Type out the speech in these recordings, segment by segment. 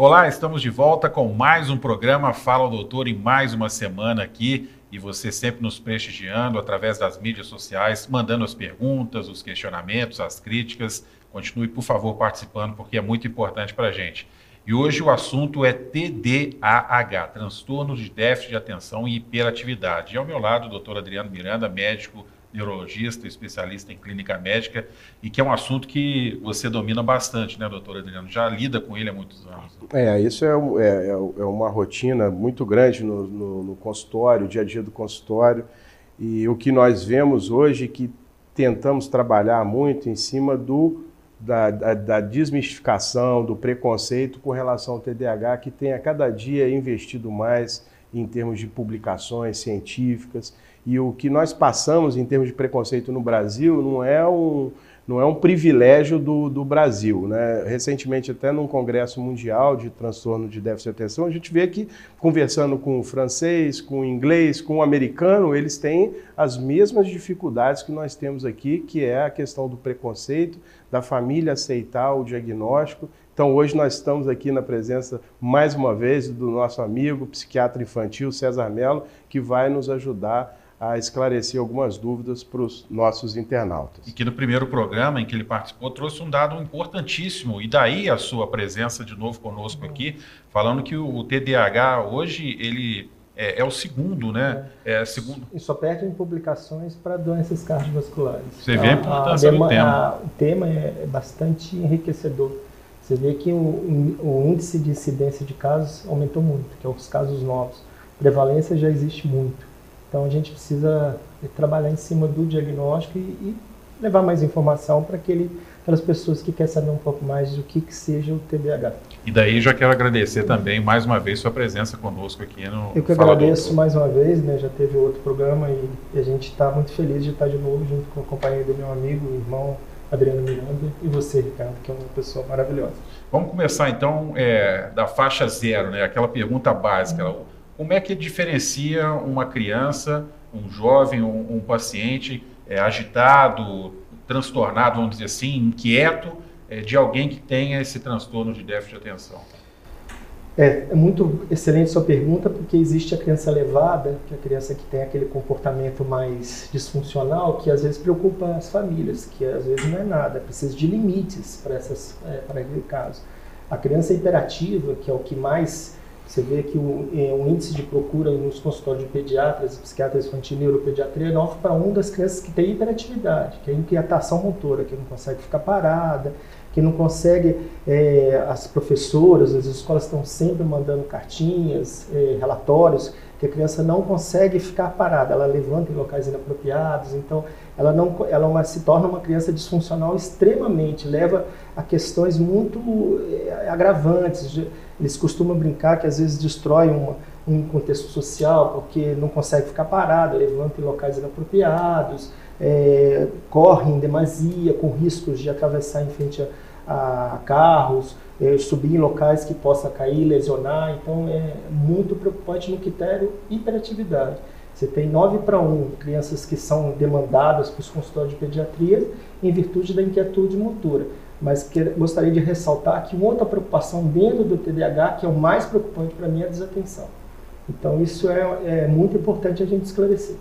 Olá, estamos de volta com mais um programa Fala Doutor em mais uma semana aqui e você sempre nos prestigiando através das mídias sociais, mandando as perguntas, os questionamentos, as críticas. Continue, por favor, participando porque é muito importante para a gente. E hoje o assunto é TDAH, transtorno de déficit de atenção e hiperatividade. E ao meu lado, o doutor Adriano Miranda, médico neurologista, especialista em clínica médica, e que é um assunto que você domina bastante, né, doutor Adriano? Já lida com ele há muitos anos. É, isso é, é, é uma rotina muito grande no, no, no consultório, dia a dia do consultório, e o que nós vemos hoje é que tentamos trabalhar muito em cima do da, da, da, desmistificação, do preconceito com relação ao TDAH, que tem a cada dia investido mais em termos de publicações científicas e o que nós passamos em termos de preconceito no Brasil não é um, não é um privilégio do, do Brasil. Né? Recentemente, até num congresso mundial de transtorno de déficit de atenção, a gente vê que, conversando com o francês, com o inglês, com o americano, eles têm as mesmas dificuldades que nós temos aqui, que é a questão do preconceito, da família aceitar o diagnóstico. Então, hoje nós estamos aqui na presença, mais uma vez, do nosso amigo psiquiatra infantil, César Mello, que vai nos ajudar a esclarecer algumas dúvidas para os nossos internautas. E que no primeiro programa em que ele participou trouxe um dado importantíssimo, e daí a sua presença de novo conosco aqui, falando que o TDAH hoje ele é, é o segundo, né? É. é segundo. E só perde em publicações para doenças cardiovasculares. Você vê a importância a, a, do tema. o tema é bastante enriquecedor. Você vê que o, o índice de incidência de casos aumentou muito, que é os casos novos. Prevalência já existe muito. Então a gente precisa trabalhar em cima do diagnóstico e, e levar mais informação para aquele, aquelas pessoas que querem saber um pouco mais do que, que seja o TDAH. E daí já quero agradecer também mais uma vez sua presença conosco aqui no Eu que Fala agradeço mais uma vez, né? Já teve outro programa e, a gente está muito feliz de estar de novo junto com a companhia do meu amigo, irmão Adriano Miranda e você, Ricardo, que é uma pessoa maravilhosa. Vamos começar então é, da faixa zero, né? Aquela pergunta básica. Uhum como é que diferencia uma criança, um jovem, um, um paciente é, agitado, transtornado, vamos dizer assim, inquieto, é, de alguém que tenha esse transtorno de déficit de atenção? É, é, muito excelente sua pergunta, porque existe a criança levada, que é a criança que tem aquele comportamento mais disfuncional, que às vezes preocupa as famílias, que às vezes não é nada, precisa de limites para, é, para aquele caso. A criança hiperativa, que é o que mais você vê que o, é, o, índice de procura nos consultórios de pediatras, psiquiatras infantil e neuropediatria é 9 para 1 das crianças que têm hiperatividade, que é inquietação motora, que não consegue ficar parada, que não consegue, é, as professoras, as escolas estão sempre mandando cartinhas, é, relatórios, que a criança não consegue ficar parada, ela levanta em locais inapropriados, então ela, não, ela uma, se torna uma criança disfuncional extremamente, leva a questões muito é, agravantes. Eles costumam brincar que às vezes destrói uma, um contexto social porque não consegue ficar parada, levanta em locais inapropriados, é, corre em demasia, com riscos de atravessar em frente a, a carros, é, subir em locais que possa cair, lesionar. Então é muito preocupante no critério hiperatividade. Você tem 9 para 1 crianças que são demandadas para os consultórios de pediatria em virtude da inquietude motora. Mas que, gostaria de ressaltar que uma outra preocupação dentro do TDAH, que é o mais preocupante para mim, é a desatenção. Então, isso é, é muito importante a gente esclarecer.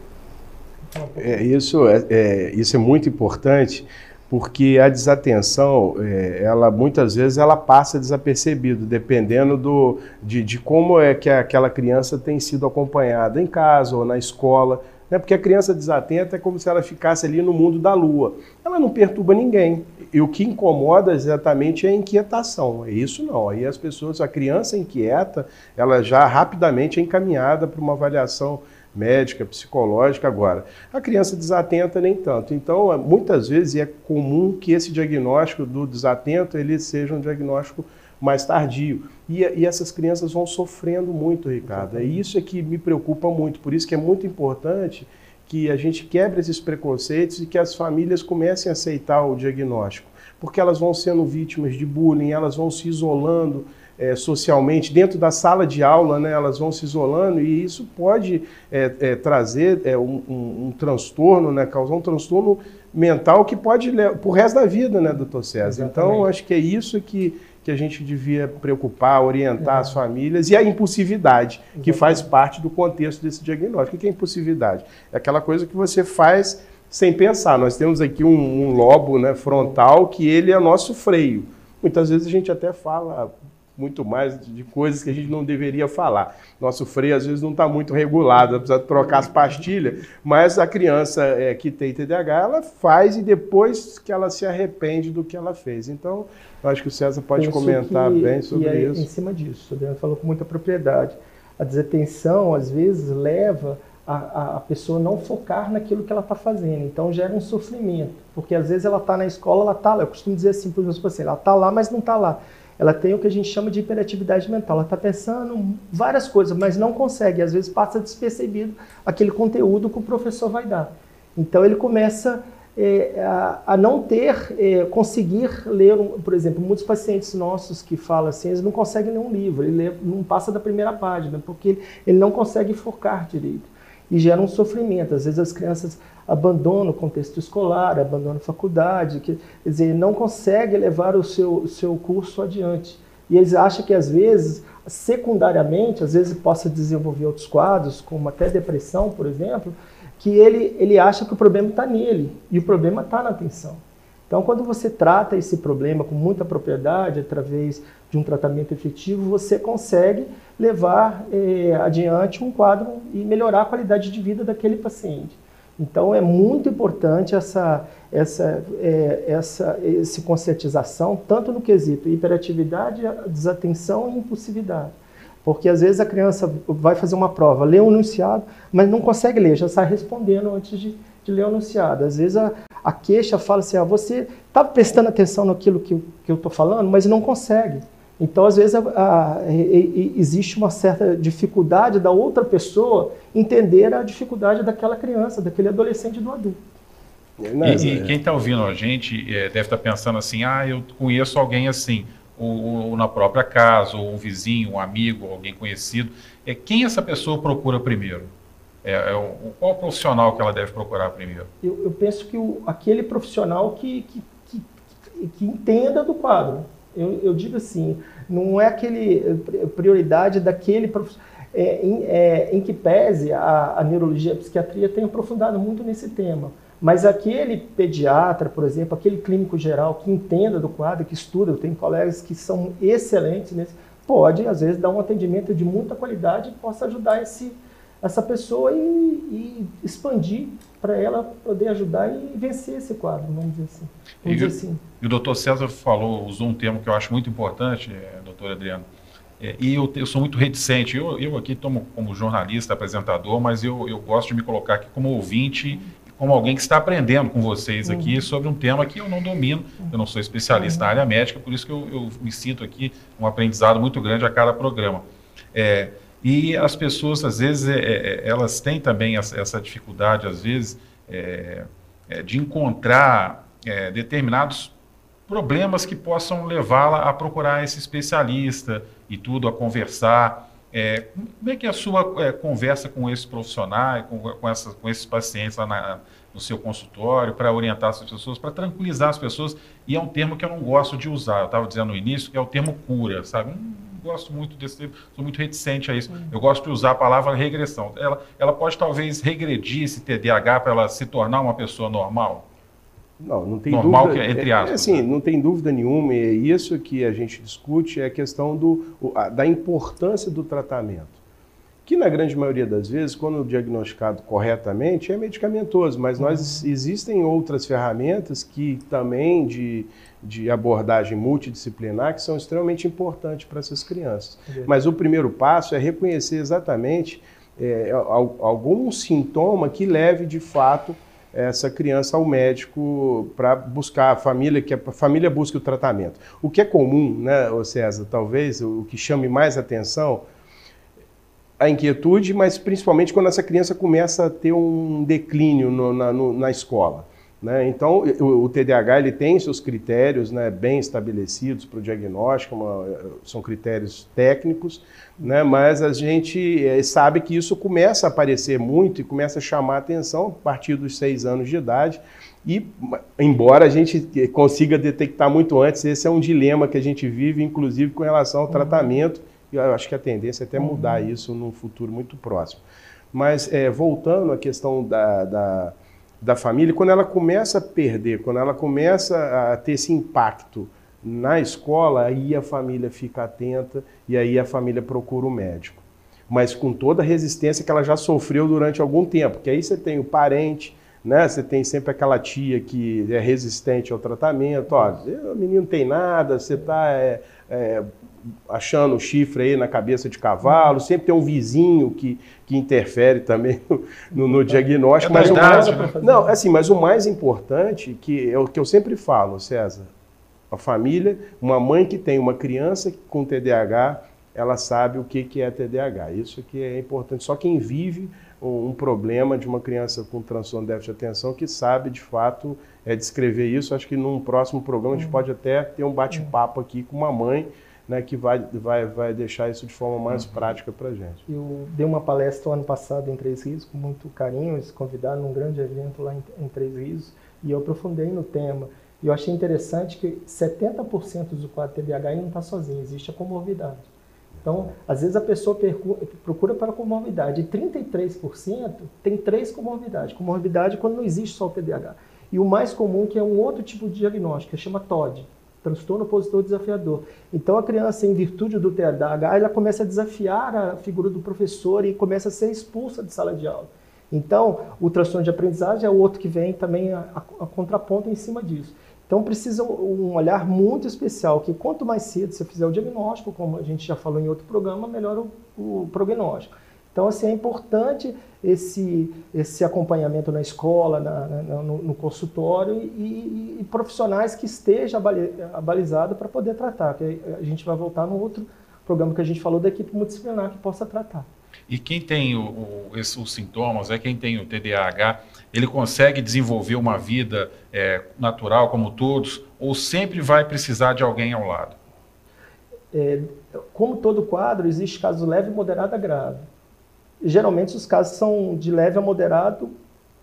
É, isso, é, é, isso é muito importante porque a desatenção, é, ela muitas vezes ela passa desapercebido, dependendo do, de, de, como é que aquela criança tem sido acompanhada em casa ou na escola. Né? Porque a criança desatenta é como se ela ficasse ali no mundo da lua. Ela não perturba ninguém. E o que incomoda exatamente é a inquietação. É isso não. Aí as pessoas, a criança inquieta, ela já rapidamente é encaminhada para uma avaliação médica, psicológica agora. A criança desatenta nem tanto. Então, é, muitas vezes é comum que esse diagnóstico do desatento ele seja um diagnóstico mais tardio. E, e essas crianças vão sofrendo muito, Ricardo. É isso é que me preocupa muito. Por isso que é muito importante que a gente quebre esses preconceitos e que as famílias comecem a aceitar o diagnóstico. Porque elas vão sendo vítimas de bullying, elas vão se isolando, é, socialmente, dentro da sala de aula, né, elas vão se isolando e isso pode é, é, trazer um, um, um, transtorno, né, causar um transtorno mental que pode levar o resto da vida, né, doutor César? Então, Exatamente. Então, acho que é isso que, que a gente devia preocupar, orientar as famílias, e a impulsividade, que faz parte do contexto desse diagnóstico. O que é impulsividade? É aquela coisa que você faz sem pensar. Nós temos aqui um, um lobo né, frontal que ele é nosso freio. Muitas vezes a gente até fala muito mais de coisas que a gente não deveria falar. Nosso freio às vezes não está muito regulado, precisa trocar as pastilhas, mas a criança é, que tem TDAH, ela faz e depois que ela se arrepende do que ela fez. Então, eu acho que o César pode Penso comentar que, bem sobre é isso. Em cima disso, o Adriano falou com muita propriedade. A desatenção, às vezes, leva a, a pessoa não focar naquilo que ela está fazendo. Então, gera um sofrimento, porque às vezes ela está na escola, ela está lá. Eu costumo dizer assim para os meus pacientes, ela está lá, mas não está lá ela tem o que a gente chama de hiperatividade mental. Ela está pensando várias coisas, mas não consegue. Às vezes passa despercebido aquele conteúdo que o professor vai dar. Então ele começa é, a, a, não ter, é, conseguir ler, um, por exemplo, muitos pacientes nossos que falam assim, eles não conseguem ler um livro, ele lê, não passa da primeira página, porque ele, ele não consegue focar direito. E gera um sofrimento. Às vezes as crianças abandona o contexto escolar, abandona a faculdade, que, quer dizer, não consegue levar o seu, seu curso adiante. E eles acham que, às vezes, secundariamente, às vezes possa desenvolver outros quadros, como até depressão, por exemplo, que ele, ele acha que o problema está nele, e o problema está na atenção. Então, quando você trata esse problema com muita propriedade, através de um tratamento efetivo, você consegue levar eh, adiante um quadro e melhorar a qualidade de vida daquele paciente. Então é muito importante essa, essa, é, essa esse conscientização, tanto no quesito hiperatividade, desatenção e impulsividade. Porque às vezes a criança vai fazer uma prova, lê um enunciado, mas não consegue ler, já sai respondendo antes de, de ler o enunciado. Às vezes a, a queixa fala assim, ah, você está prestando atenção naquilo que, que eu estou falando, mas não consegue. Então, às vezes, a, a, a, existe uma certa dificuldade da outra pessoa entender a dificuldade daquela criança, daquele adolescente do adulto. E, e quem está ouvindo a gente é, deve estar tá pensando assim: ah, eu conheço alguém assim, ou, ou, na própria casa, ou um vizinho, um amigo, alguém conhecido. É, quem essa pessoa procura primeiro? É, é o, qual profissional que ela deve procurar primeiro? Eu, eu penso que o, aquele profissional que, que, que, que entenda do quadro eu, eu digo assim, não é aquele eh, prioridade daquele é, em, é, em, que pese a, a neurologia, a psiquiatria tem aprofundado muito nesse tema. Mas aquele pediatra, por exemplo, aquele clínico geral que entenda do quadro, que estuda, eu tenho colegas que são excelentes nesse, pode, às vezes, dar um atendimento de muita qualidade e possa ajudar esse, essa pessoa e, e expandir para ela poder ajudar e vencer esse quadro, vamos dizer assim. Vamos e, dizer assim. e o doutor César falou, usou um termo que eu acho muito importante, é, doutor Adriano, é, e eu, eu, sou muito reticente, eu, eu aqui tomo como jornalista, apresentador, mas eu, eu gosto de me colocar aqui como ouvinte como alguém que está aprendendo com vocês aqui uhum. sobre um tema que eu não domino, eu não sou especialista uhum. na área médica, por isso que eu, eu, me sinto aqui um aprendizado muito grande a cada programa. É, e as pessoas, às vezes, é, é, elas têm também essa, dificuldade, às vezes, é, é de encontrar é, determinados problemas que possam levá-la a procurar esse especialista e tudo, a conversar. É, como é que é a sua conversa com esses profissionais, com, com, com esses pacientes lá na, no seu consultório, para orientar as pessoas, para tranquilizar as pessoas? E é um termo que eu não gosto de usar, eu estava dizendo no início, que é o termo cura, sabe? Gosto muito desse, sou muito reticente a isso. Uhum. Eu gosto de usar a palavra regressão. Ela, ela pode talvez regredir esse TDAH para ela se tornar uma pessoa normal? Não, não tem normal dúvida. Que, entre aspas. É, assim, não tem dúvida nenhuma. E isso que a gente discute é a questão do, da importância do tratamento. Que na grande maioria das vezes, quando diagnosticado corretamente, é medicamentoso, mas nós uhum. existem outras ferramentas que também de de abordagem multidisciplinar que são extremamente importantes para essas crianças. Mas o primeiro passo é reconhecer exatamente é, algum sintoma que leve de fato essa criança ao médico para buscar a família, que a família busque o tratamento. O que é comum, né, César, talvez, o que chame mais atenção, a inquietude, mas principalmente quando essa criança começa a ter um declínio no, na, no, na escola. Né? Então, o, o, TDAH ele tem seus critérios né, bem estabelecidos para o diagnóstico, uma, são critérios técnicos, né, mas a gente é, sabe que isso começa a aparecer muito e começa a chamar atenção a partir dos seis anos de idade. E, embora a gente consiga detectar muito antes, esse é um dilema que a gente vive, inclusive com relação ao tratamento, e eu acho que a tendência é até mudar isso num futuro muito próximo. Mas, é, voltando à questão da, da da família, quando ela começa a perder, quando ela começa a ter esse impacto na escola, aí a família fica atenta e aí a família procura o médico. Mas com toda a resistência que ela já sofreu durante algum tempo, que aí você tem o parente, né? Você tem sempre aquela tia que é resistente ao tratamento, ó, o menino tem nada, você está é, é, achando o chifre aí na cabeça de cavalo, sempre tem um vizinho que, que interfere também no, no diagnóstico. É mas verdade, o mais, né? não, assim, mas o mais importante que é o que eu sempre falo, César, a família, uma mãe que tem uma criança com TDAH, ela sabe o que, que é TDAH. Isso que é importante. Só quem vive um, problema de uma criança com transtorno de déficit de atenção que sabe de fato é, descrever isso. Acho que num próximo programa a gente uhum. pode até ter um bate-papo aqui com uma mãe né, que vai, vai, vai deixar isso de forma mais uhum. prática para a gente. Eu dei uma palestra ano passado em Três Rios, com muito carinho, eles convidaram num grande evento lá em, em Três Rios, e eu aprofundei no tema. E eu achei interessante que 70% do quadro TDAH não está sozinho, existe a comorbidade. Então, às vezes a pessoa procura para comorbidade, e 33% tem três comorbidades. Comorbidade quando não existe só o TDAH. E o mais comum, que é um outro tipo de diagnóstico, que chama TOD, transtorno opositor desafiador. Então a criança, em virtude do TDAH, ela começa a desafiar a figura do professor e começa a ser expulsa de sala de aula. Então, o transtorno de aprendizagem é o outro que vem também a, a, a contraponto em cima disso. Então precisa um olhar muito especial, que quanto mais cedo você fizer o diagnóstico, como a gente já falou em outro programa, melhor o, o prognóstico. Então, assim, é importante esse, esse acompanhamento na escola, na, na, no, no, consultório e, e, profissionais que estejam abalizados para poder tratar. Que a gente vai voltar no outro programa que a gente falou da equipe multidisciplinar que possa tratar. E quem tem o, o, os sintomas, é quem tem o TDAH, ele consegue desenvolver uma vida é, natural como todos, ou sempre vai precisar de alguém ao lado? É, como todo quadro, existe caso leve, moderado a grave. Geralmente os casos são de leve a moderado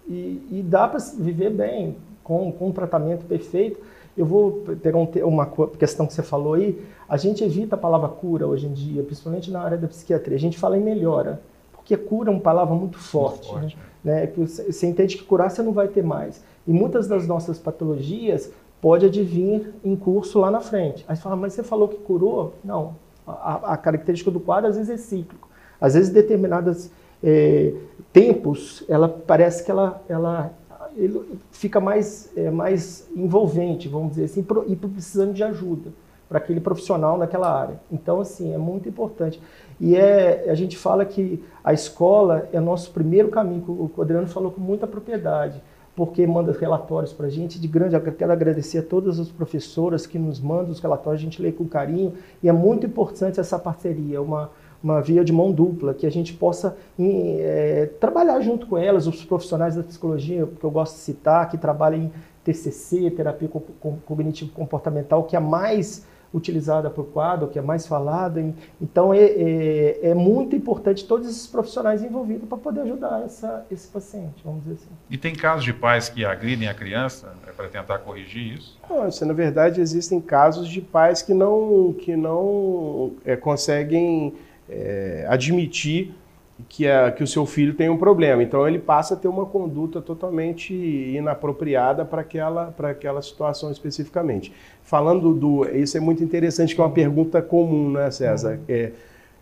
e, e dá para viver bem com, com um tratamento perfeito. Eu vou pegar um, uma questão que você falou aí. A gente evita a palavra cura hoje em dia, principalmente na área da psiquiatria. A gente fala em melhora, porque cura é uma palavra muito forte. Muito forte. Né? né? Que você entende que curar você não vai ter mais. E muitas das nossas patologias pode advir em curso lá na frente. Aí você fala, mas você falou que curou? Não. A, a característica do quadro às vezes é cíclico. Às vezes determinados é, tempos, ela parece que ela, ela fica mais, é, mais envolvente, vamos dizer assim, e precisando de ajuda para aquele profissional naquela área. Então, assim, é muito importante. E é, a gente fala que a escola é nosso primeiro caminho, o Adriano falou com muita propriedade, porque manda relatórios para a gente de grande. Quero agradecer a todas as professoras que nos mandam os relatórios, a gente lê com carinho, e é muito importante essa parceria, uma uma via de mão dupla, que a gente possa é, trabalhar junto com elas, os profissionais da psicologia, que eu gosto de citar, que trabalham em TCC, terapia cognitivo-comportamental, que é mais utilizada por quadro, que é mais falada. Então, é, é, é, muito importante todos esses profissionais envolvidos para poder ajudar essa, esse paciente, vamos dizer assim. E tem casos de pais que agridem a criança é, para tentar corrigir isso? Não, na verdade, existem casos de pais que não, que não é, conseguem é, admitir que, a, que o seu filho tem um problema. Então ele passa a ter uma conduta totalmente inapropriada para aquela, aquela situação especificamente. Falando do. Isso é muito interessante, que é uma pergunta comum, né, César? Uhum. É,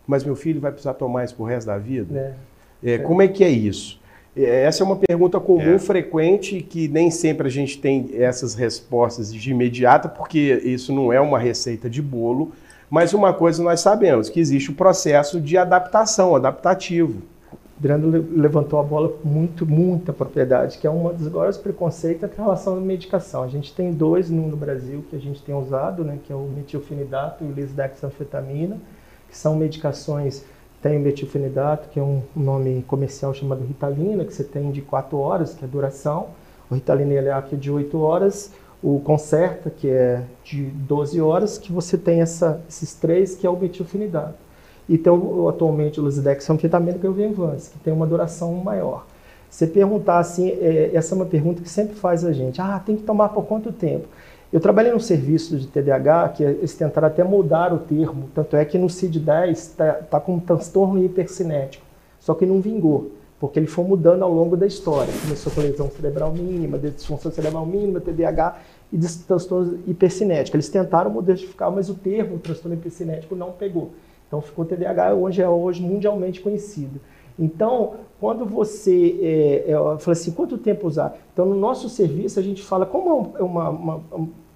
mas meu filho vai precisar tomar isso o resto da vida? É. É, como é que é isso? É, essa é uma pergunta comum, é. frequente, que nem sempre a gente tem essas respostas de imediata, porque isso não é uma receita de bolo, mas uma coisa nós sabemos, que existe o processo de adaptação, adaptativo. Adriano levantou a bola com muito, muita propriedade, que é um dos maiores preconceitos em relação à medicação. A gente tem dois no, Brasil que a gente tem usado, né, que é o metilfenidato e o lisdexanfetamina, que são medicações, tem o metilfenidato, que é um nome comercial chamado Ritalina, que você tem de 4 horas, que é a duração, O Ritalina Eliac é de 8 horas, o Concerta, que é de 12 horas, que você tem essa, esses três, que é o metilfenidato. E tem atualmente o Luzidex anfetamina, que é o Venvance, que tem uma duração maior. Você perguntar assim, é, essa é uma pergunta que sempre faz a gente. Ah, tem que tomar por quanto tempo? Eu trabalhei num serviço de TDAH que eles tentaram até mudar o termo, tanto é que no CID-10 está tá com um transtorno hipercinético, só que não vingou, porque ele foi mudando ao longo da história. Começou com lesão cerebral mínima, disfunção cerebral mínima, TDAH e transtorno hipercinético. Eles tentaram modificar, mas o termo transtorno hipercinético não pegou. Então ficou TDAH, hoje é hoje mundialmente conhecido. Então, quando você é, é, fala assim, quanto tempo usar? Então, no nosso serviço, a gente fala, como é uma, uma,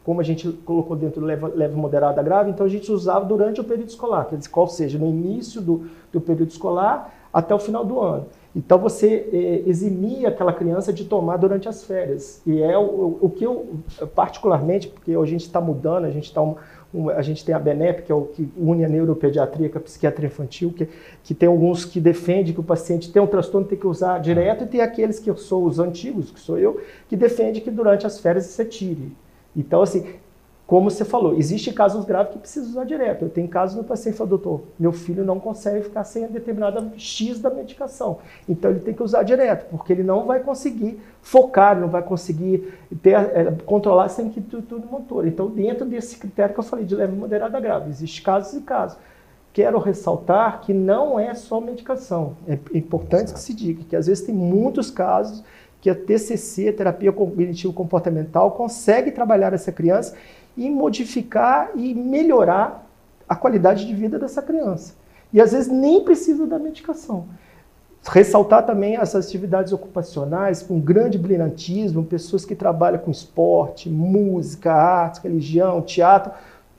como a gente colocou dentro do leve, leve moderada grave, então a gente usava durante o período escolar, quer dizer, qual seja, no início do, do período escolar até o final do ano. Então você é, eximia aquela criança de tomar durante as férias. E é o, o que eu, particularmente, porque a gente está mudando, a gente está um, um, a gente tem a BENEP, que é o que une a neuropediatria com a psiquiatria infantil, que, que tem alguns que defendem que o paciente tem um transtorno tem que usar direto, e tem aqueles que eu sou os antigos, que sou eu, que defende que durante as férias você tire. Então, assim, como você falou, existe casos graves que precisa usar direto. Eu tenho casos no paciente fala, doutor, meu filho não consegue ficar sem a determinada X da medicação. Então ele tem que usar direto, porque ele não vai conseguir focar, não vai conseguir ter, é, controlar sem que tudo motor. Então, dentro desse critério que eu falei de leve, moderada, grave, existe casos e casos. Quero ressaltar que não é só medicação. É importante que se diga que às vezes tem muitos casos que a TCC, terapia cognitivo comportamental, consegue trabalhar essa criança e modificar e melhorar a qualidade de vida dessa criança. E às vezes nem precisa da medicação. Ressaltar também as atividades ocupacionais com grande brilhantismo, pessoas que trabalham com esporte, música, arte, religião, teatro,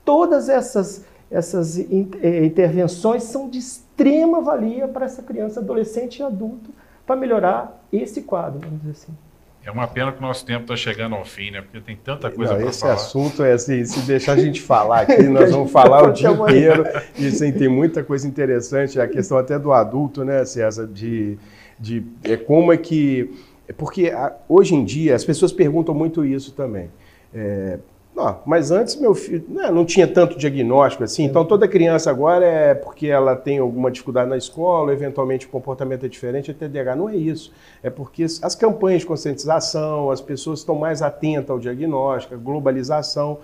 todas essas, essas eh, intervenções são de extrema valia para essa criança, adolescente e adulto para melhorar esse quadro, vamos dizer assim. É uma pena que o nosso tempo está chegando ao fim, né? Porque tem tanta coisa para falar. Esse assunto é assim, se deixar a gente falar aqui, nós vamos falar o dia inteiro. E assim, tem muita coisa interessante, a questão até do adulto, né, César, de, de é, como é que... É porque a, hoje em dia as pessoas perguntam muito isso também. É, não, mas antes meu filho não, né, não tinha tanto diagnóstico assim, então toda criança agora é porque ela tem alguma dificuldade na escola, eventualmente o comportamento é diferente, é TDAH. Não é isso. É porque as campanhas de conscientização, as pessoas estão mais atentas ao diagnóstico, a globalização.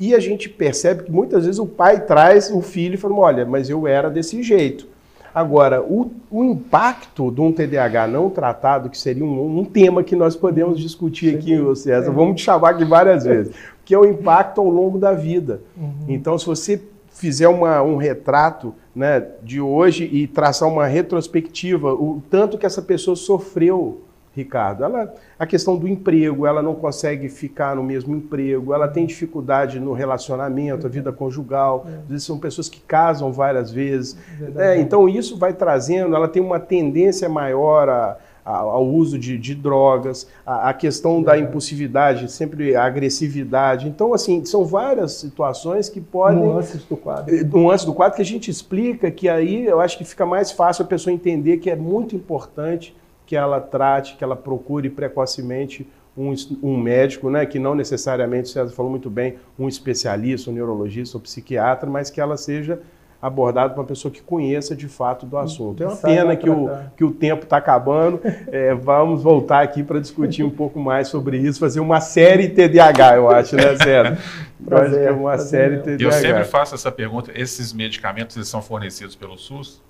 E a gente percebe que muitas vezes o pai traz o filho e fala: olha, mas eu era desse jeito. Agora, o, o, impacto de um TDAH não tratado, que seria um, um tema que nós podemos discutir aqui, César, vamos te chamar aqui várias vezes, que é o impacto ao longo da vida. Uhum. Então, se você fizer uma, um retrato né, de hoje e traçar uma retrospectiva, o tanto que essa pessoa sofreu Ricardo. Ela, a questão do emprego, ela não consegue ficar no mesmo emprego, ela tem dificuldade no relacionamento, a vida conjugal. É. Às vezes são pessoas que casam várias vezes. É, então isso vai trazendo, ela tem uma tendência maior a, ao uso de, de drogas, a, a questão da impulsividade, sempre a agressividade. Então, assim, são várias situações que podem. Nuances do quadro. Eh, nuances do quadro que a gente explica, que aí eu acho que fica mais fácil a pessoa entender que é muito importante que ela trate, que ela procure precocemente um, um, médico, né, que não necessariamente, o César falou muito bem, um especialista, um neurologista ou psiquiatra, mas que ela seja abordada por uma pessoa que conheça de fato do assunto. É uma pena que o, que o tempo está acabando. É, vamos voltar aqui para discutir um pouco mais sobre isso, fazer uma série TDAH, eu acho, né, César? Prazer, é uma série TDAH. Eu sempre faço essa pergunta: esses medicamentos eles são fornecidos pelo SUS?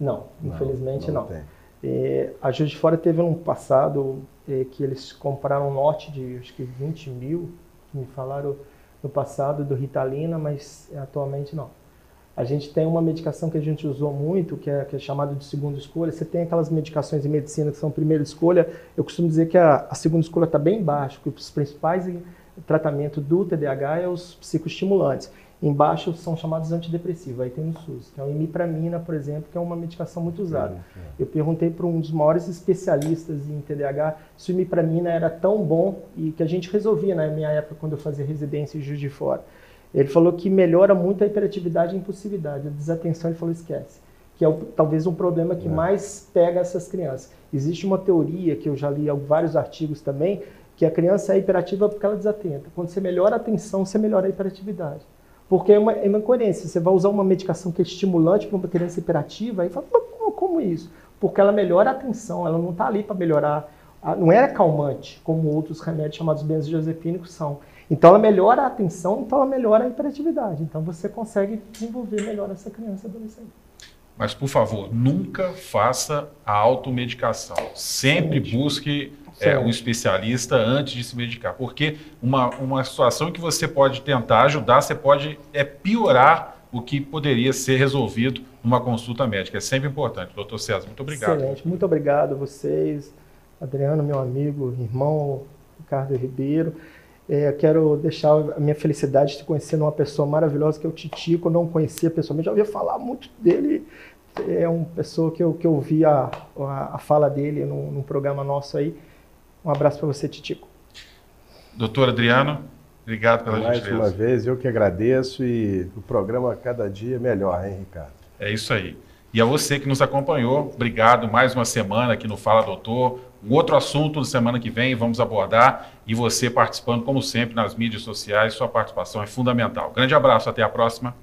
Não, infelizmente não. não. É, a Juiz de Fora teve um passado é, que eles compraram um lote de acho que 20 mil, que me falaram no passado do Ritalina, mas atualmente não. A gente tem uma medicação que a gente usou muito, que é, que é chamada de segunda escolha. Você tem aquelas medicações de medicina que são primeira escolha. Eu costumo dizer que a, a segunda escolha está bem baixa, que os principais tratamentos do TDAH é os psicoestimulantes. Embaixo são chamados antidepressivos, aí tem no SUS, que é o imipramina, por exemplo, que é uma medicação muito usada. Eu perguntei para um dos maiores especialistas em TDAH se o imipramina era tão bom e que a gente resolvia na minha época quando eu fazia residência em Juiz de Fora. Ele falou que melhora muito a hiperatividade e a impulsividade, a desatenção, ele falou esquece. que é o, talvez um problema que é. mais pega essas crianças. Existe uma teoria que eu já li vários artigos também, que a criança é hiperativa porque ela desatenta. Quando você melhora a atenção, você melhora a hiperatividade. Porque é uma, é uma incoerência. Você vai usar uma medicação que é estimulante para uma criança hiperativa, aí fala, como, como isso? Porque ela melhora a atenção, ela não está ali para melhorar, não é calmante, como outros remédios chamados benzodiazepínicos são. Então ela melhora a atenção, então ela melhora a hiperatividade. Então você consegue desenvolver melhor essa criança adolescente. Mas, por favor, nunca faça a automedicação. Sempre busque é, um especialista antes de se medicar. Porque uma, uma situação que você pode tentar ajudar, você pode é, piorar o que poderia ser resolvido numa consulta médica. É sempre importante. Doutor César, muito obrigado. Excelente. Muito obrigado a vocês, Adriano, meu amigo, irmão Ricardo Ribeiro. É, quero deixar a minha felicidade de te conhecer uma pessoa maravilhosa que é o Titico. Eu não conhecia pessoalmente, já ouvia falar muito dele. É uma pessoa que eu, que eu vi a, a, a fala dele num, num, programa nosso aí. Um abraço para você, Titico. Doutor Adriano, obrigado pela Mais gentileza. Mais uma vez, eu que agradeço e o programa cada dia é melhor, hein, Ricardo? É isso aí. E a você que nos acompanhou, obrigado. Mais uma semana aqui no Fala Doutor. Um outro assunto na semana que vem vamos abordar e você participando, como sempre, nas mídias sociais. Sua participação é fundamental. Grande abraço, até a próxima.